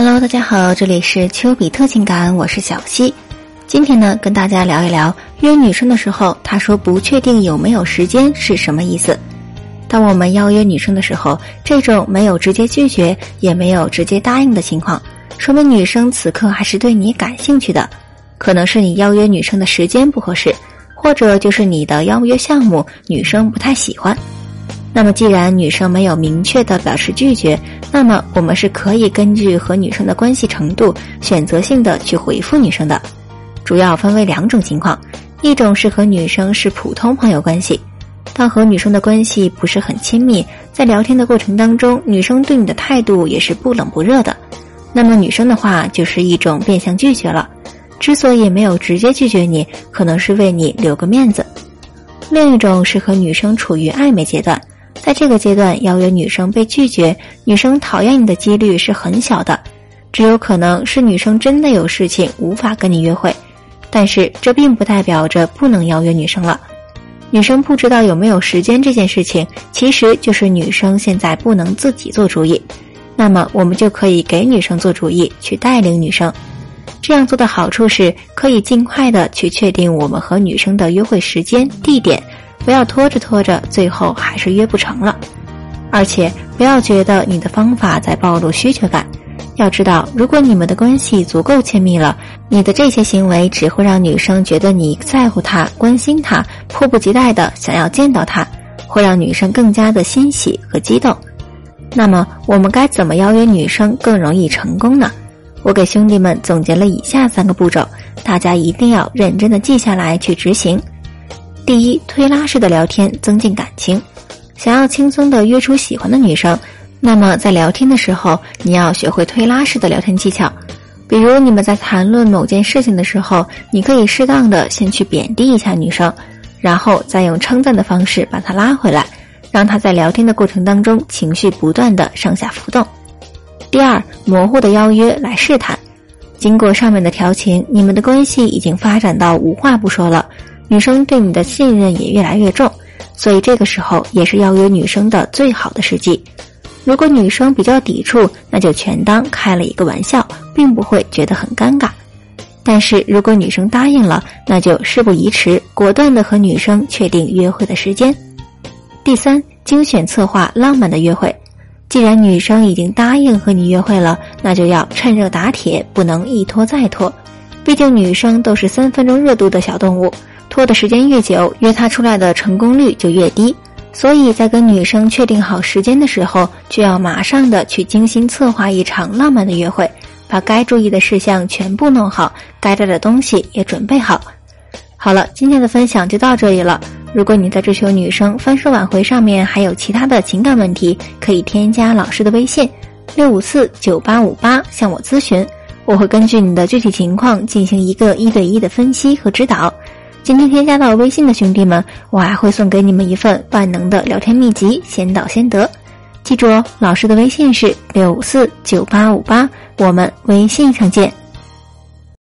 Hello，大家好，这里是丘比特情感，我是小溪。今天呢，跟大家聊一聊约女生的时候，她说不确定有没有时间是什么意思。当我们邀约女生的时候，这种没有直接拒绝，也没有直接答应的情况，说明女生此刻还是对你感兴趣的。可能是你邀约女生的时间不合适，或者就是你的邀约项目女生不太喜欢。那么，既然女生没有明确的表示拒绝，那么我们是可以根据和女生的关系程度，选择性的去回复女生的。主要分为两种情况，一种是和女生是普通朋友关系，当和女生的关系不是很亲密，在聊天的过程当中，女生对你的态度也是不冷不热的，那么女生的话就是一种变相拒绝了。之所以没有直接拒绝你，可能是为你留个面子。另一种是和女生处于暧昧阶段。在这个阶段，邀约女生被拒绝，女生讨厌你的几率是很小的，只有可能是女生真的有事情无法跟你约会。但是这并不代表着不能邀约女生了。女生不知道有没有时间这件事情，其实就是女生现在不能自己做主意。那么我们就可以给女生做主意，去带领女生。这样做的好处是可以尽快的去确定我们和女生的约会时间、地点。不要拖着拖着，最后还是约不成了。而且不要觉得你的方法在暴露需求感。要知道，如果你们的关系足够亲密了，你的这些行为只会让女生觉得你在乎她、关心她，迫不及待的想要见到她，会让女生更加的欣喜和激动。那么，我们该怎么邀约女生更容易成功呢？我给兄弟们总结了以下三个步骤，大家一定要认真的记下来去执行。第一，推拉式的聊天增进感情。想要轻松的约出喜欢的女生，那么在聊天的时候，你要学会推拉式的聊天技巧。比如你们在谈论某件事情的时候，你可以适当的先去贬低一下女生，然后再用称赞的方式把她拉回来，让她在聊天的过程当中情绪不断的上下浮动。第二，模糊的邀约来试探。经过上面的调情，你们的关系已经发展到无话不说了。女生对你的信任也越来越重，所以这个时候也是邀约女生的最好的时机。如果女生比较抵触，那就全当开了一个玩笑，并不会觉得很尴尬。但是如果女生答应了，那就事不宜迟，果断的和女生确定约会的时间。第三，精选策划浪漫的约会。既然女生已经答应和你约会了，那就要趁热打铁，不能一拖再拖。毕竟女生都是三分钟热度的小动物。拖的时间越久，约她出来的成功率就越低。所以在跟女生确定好时间的时候，就要马上的去精心策划一场浪漫的约会，把该注意的事项全部弄好，该带的东西也准备好。好了，今天的分享就到这里了。如果你在追求女生分手挽回上面还有其他的情感问题，可以添加老师的微信六五四九八五八向我咨询，我会根据你的具体情况进行一个一对一的分析和指导。今天添加到微信的兄弟们，我还会送给你们一份万能的聊天秘籍，先到先得。记住哦，老师的微信是六五四九八五八，我们微信上见。